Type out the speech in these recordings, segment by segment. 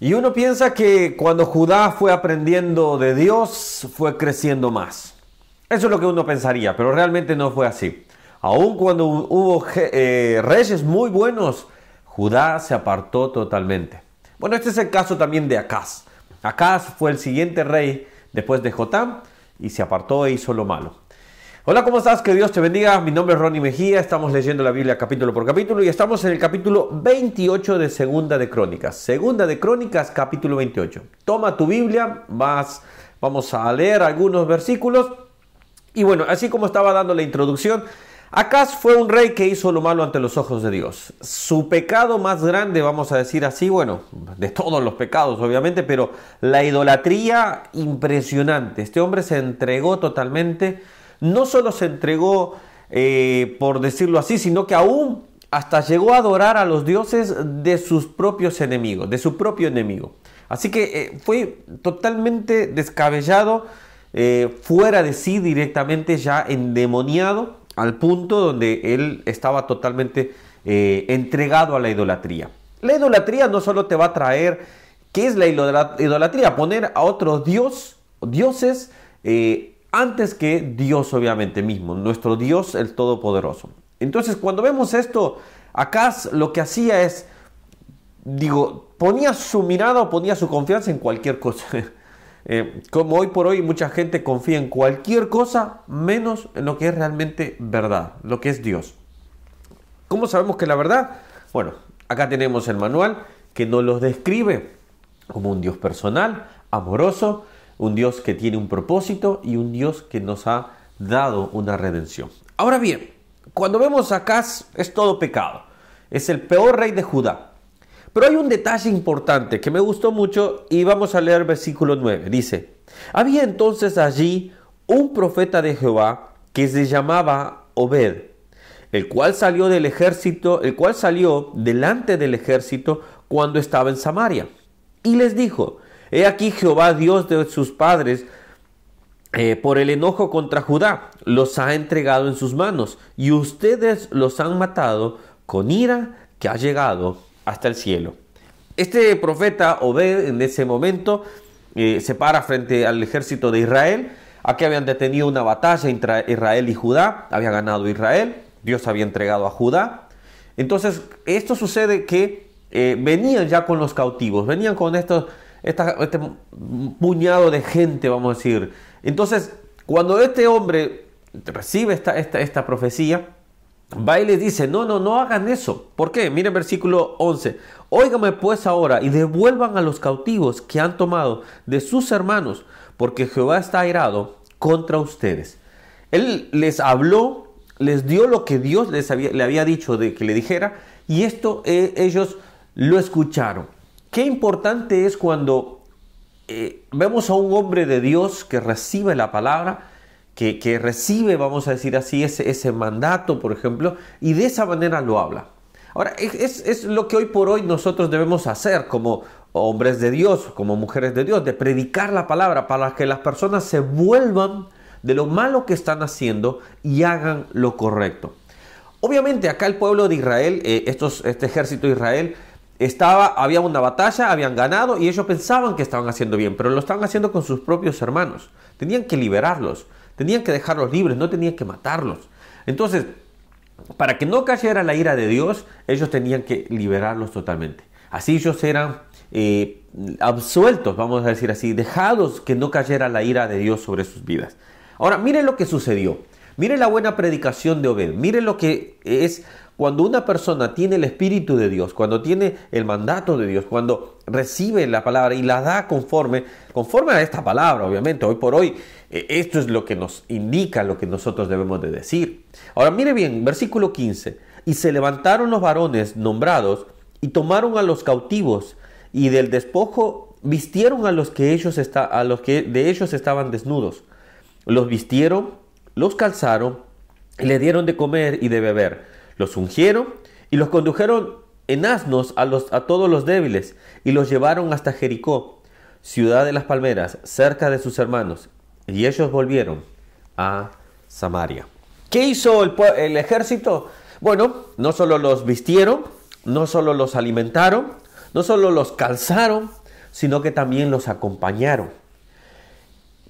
Y uno piensa que cuando Judá fue aprendiendo de Dios, fue creciendo más. Eso es lo que uno pensaría, pero realmente no fue así. Aun cuando hubo eh, reyes muy buenos, Judá se apartó totalmente. Bueno, este es el caso también de Acaz. Acaz fue el siguiente rey después de Jotam y se apartó e hizo lo malo. Hola, ¿cómo estás? Que Dios te bendiga. Mi nombre es Ronnie Mejía. Estamos leyendo la Biblia capítulo por capítulo y estamos en el capítulo 28 de Segunda de Crónicas. Segunda de Crónicas, capítulo 28. Toma tu Biblia, vas, vamos a leer algunos versículos. Y bueno, así como estaba dando la introducción, Acaz fue un rey que hizo lo malo ante los ojos de Dios. Su pecado más grande, vamos a decir así, bueno, de todos los pecados obviamente, pero la idolatría impresionante. Este hombre se entregó totalmente no solo se entregó, eh, por decirlo así, sino que aún hasta llegó a adorar a los dioses de sus propios enemigos, de su propio enemigo. Así que eh, fue totalmente descabellado, eh, fuera de sí directamente, ya endemoniado, al punto donde él estaba totalmente entregado a la idolatría. La idolatría no solo te va a traer, ¿qué es la idolatría? Poner a otros dios, dioses antes que Dios obviamente mismo, nuestro Dios el Todopoderoso. Entonces cuando vemos esto, acá lo que hacía es, digo, ponía su mirada o ponía su confianza en cualquier cosa. Eh, como hoy por hoy mucha gente confía en cualquier cosa menos en lo que es realmente verdad, lo que es Dios. ¿Cómo sabemos que la verdad? Bueno, acá tenemos el manual que nos lo describe como un Dios personal, amoroso, un Dios que tiene un propósito y un Dios que nos ha dado una redención. Ahora bien, cuando vemos a Acaz es todo pecado. Es el peor rey de Judá. Pero hay un detalle importante que me gustó mucho y vamos a leer versículo 9. Dice, había entonces allí un profeta de Jehová que se llamaba Obed, el cual salió del ejército, el cual salió delante del ejército cuando estaba en Samaria. Y les dijo, He aquí Jehová Dios de sus padres, eh, por el enojo contra Judá, los ha entregado en sus manos, y ustedes los han matado con ira que ha llegado hasta el cielo. Este profeta Obed en ese momento eh, se para frente al ejército de Israel. Aquí habían detenido una batalla entre Israel y Judá, había ganado Israel, Dios había entregado a Judá. Entonces, esto sucede que eh, venían ya con los cautivos, venían con estos este puñado de gente, vamos a decir. Entonces, cuando este hombre recibe esta, esta, esta profecía, va y le dice, no, no, no hagan eso. ¿Por qué? Miren versículo 11. Óigame pues ahora y devuelvan a los cautivos que han tomado de sus hermanos, porque Jehová está airado contra ustedes. Él les habló, les dio lo que Dios les había, le había dicho de que le dijera, y esto eh, ellos lo escucharon. Qué importante es cuando eh, vemos a un hombre de Dios que recibe la palabra, que, recibe, vamos a decir así, ese, ese, mandato, por ejemplo, y de esa manera lo habla. Ahora, es, es lo que hoy por hoy nosotros debemos hacer como hombres de Dios, como mujeres de Dios, de predicar la palabra para que las personas se vuelvan de lo malo que están haciendo y hagan lo correcto. Obviamente acá el pueblo de Israel, eh, estos, este ejército de Israel, estaba, había una batalla, habían ganado y ellos pensaban que estaban haciendo bien, pero lo estaban haciendo con sus propios hermanos. Tenían que liberarlos, tenían que dejarlos libres, no tenían que matarlos. Entonces, para que no cayera la ira de Dios, ellos tenían que liberarlos totalmente. Así ellos eran eh, absueltos, vamos a decir así, dejados que no cayera la ira de Dios sobre sus vidas. Ahora, miren lo que sucedió. Miren la buena predicación de Obed. Miren lo que es cuando una persona tiene el Espíritu de Dios, cuando tiene el mandato de Dios, cuando recibe la palabra y la da conforme, conforme a esta palabra, obviamente, hoy por hoy, eh, esto es lo que nos indica lo que nosotros debemos de decir. Ahora mire bien, versículo 15, y se levantaron los varones nombrados y tomaron a los cautivos y del despojo vistieron a los que ellos está, a los que de ellos estaban desnudos. Los vistieron, los calzaron y le dieron de comer y de beber los ungieron y los condujeron en asnos a, los, a todos los débiles y los llevaron hasta Jericó, ciudad de las palmeras, cerca de sus hermanos. Y ellos volvieron a Samaria. ¿Qué hizo el, el ejército? Bueno, no solo los vistieron, no solo los alimentaron, no solo los calzaron, sino que también los acompañaron.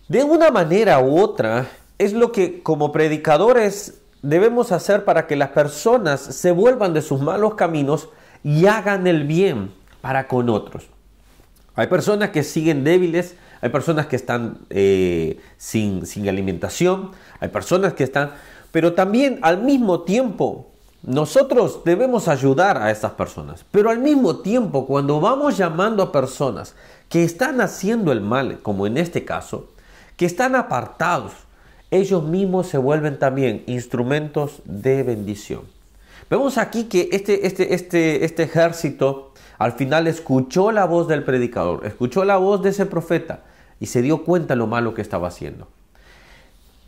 De una manera u otra, es lo que como predicadores debemos hacer para que las personas se vuelvan de sus malos caminos y hagan el bien para con otros. Hay personas que siguen débiles, hay personas que están eh, sin, sin alimentación, hay personas que están... Pero también al mismo tiempo nosotros debemos ayudar a estas personas. Pero al mismo tiempo cuando vamos llamando a personas que están haciendo el mal, como en este caso, que están apartados, ellos mismos se vuelven también instrumentos de bendición. Vemos aquí que este, este, este, este ejército al final escuchó la voz del predicador, escuchó la voz de ese profeta y se dio cuenta lo malo que estaba haciendo.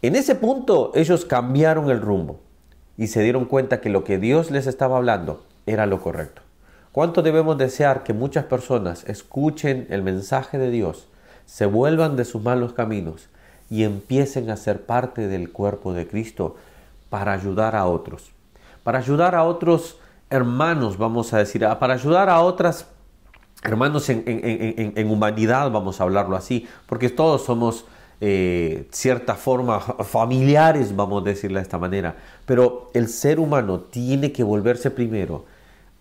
En ese punto ellos cambiaron el rumbo y se dieron cuenta que lo que Dios les estaba hablando era lo correcto. ¿Cuánto debemos desear que muchas personas escuchen el mensaje de Dios, se vuelvan de sus malos caminos y empiecen a ser parte del cuerpo de Cristo para ayudar a otros? Para ayudar a otros hermanos, vamos a decir, para ayudar a otras hermanos en, humanidad, vamos a hablarlo así, porque todos somos eh, cierta forma familiares, vamos a decirlo de esta manera, pero el ser humano tiene que volverse primero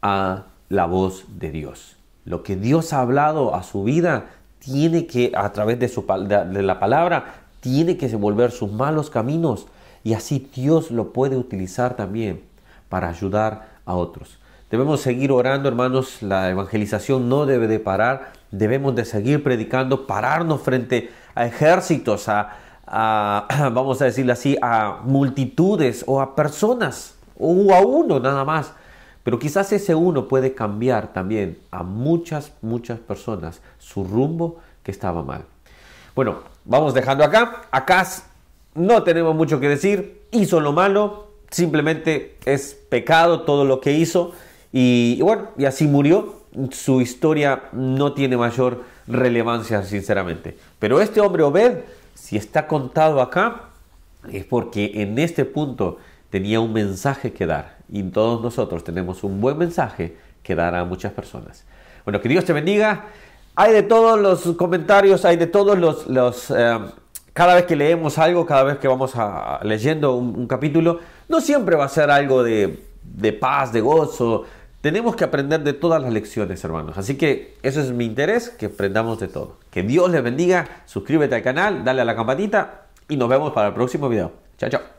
a la voz de Dios. Lo que Dios ha hablado a su vida tiene que, a través de, su, de la palabra, tiene que volver sus malos caminos y así Dios lo puede utilizar también para ayudar a otros. Debemos seguir orando, hermanos. La evangelización no debe de parar. Debemos de seguir predicando, pararnos frente a ejércitos, a, vamos a decirlo así, a multitudes o a personas o a uno nada más. Pero quizás ese uno puede cambiar también a muchas, muchas personas su rumbo que estaba mal. Bueno, vamos dejando acá. Acá no tenemos mucho que decir. Hizo lo malo, simplemente es pecado todo lo que hizo y, bueno, y así murió. Su historia no tiene mayor relevancia, sinceramente. Pero este hombre Obed, si está contado acá, es porque en este punto tenía un mensaje que dar. Y todos nosotros tenemos un buen mensaje que dar a muchas personas. Bueno, que Dios te bendiga. Hay de todos los comentarios, hay de todos los... los eh, cada vez que leemos algo, cada vez que vamos a, leyendo un, capítulo, no siempre va a ser algo de, de paz, de gozo, tenemos que aprender de todas las lecciones, hermanos. Así que eso es mi interés, que aprendamos de todo. Que Dios les bendiga, suscríbete al canal, dale a la campanita y nos vemos para el próximo video. Chao, chao.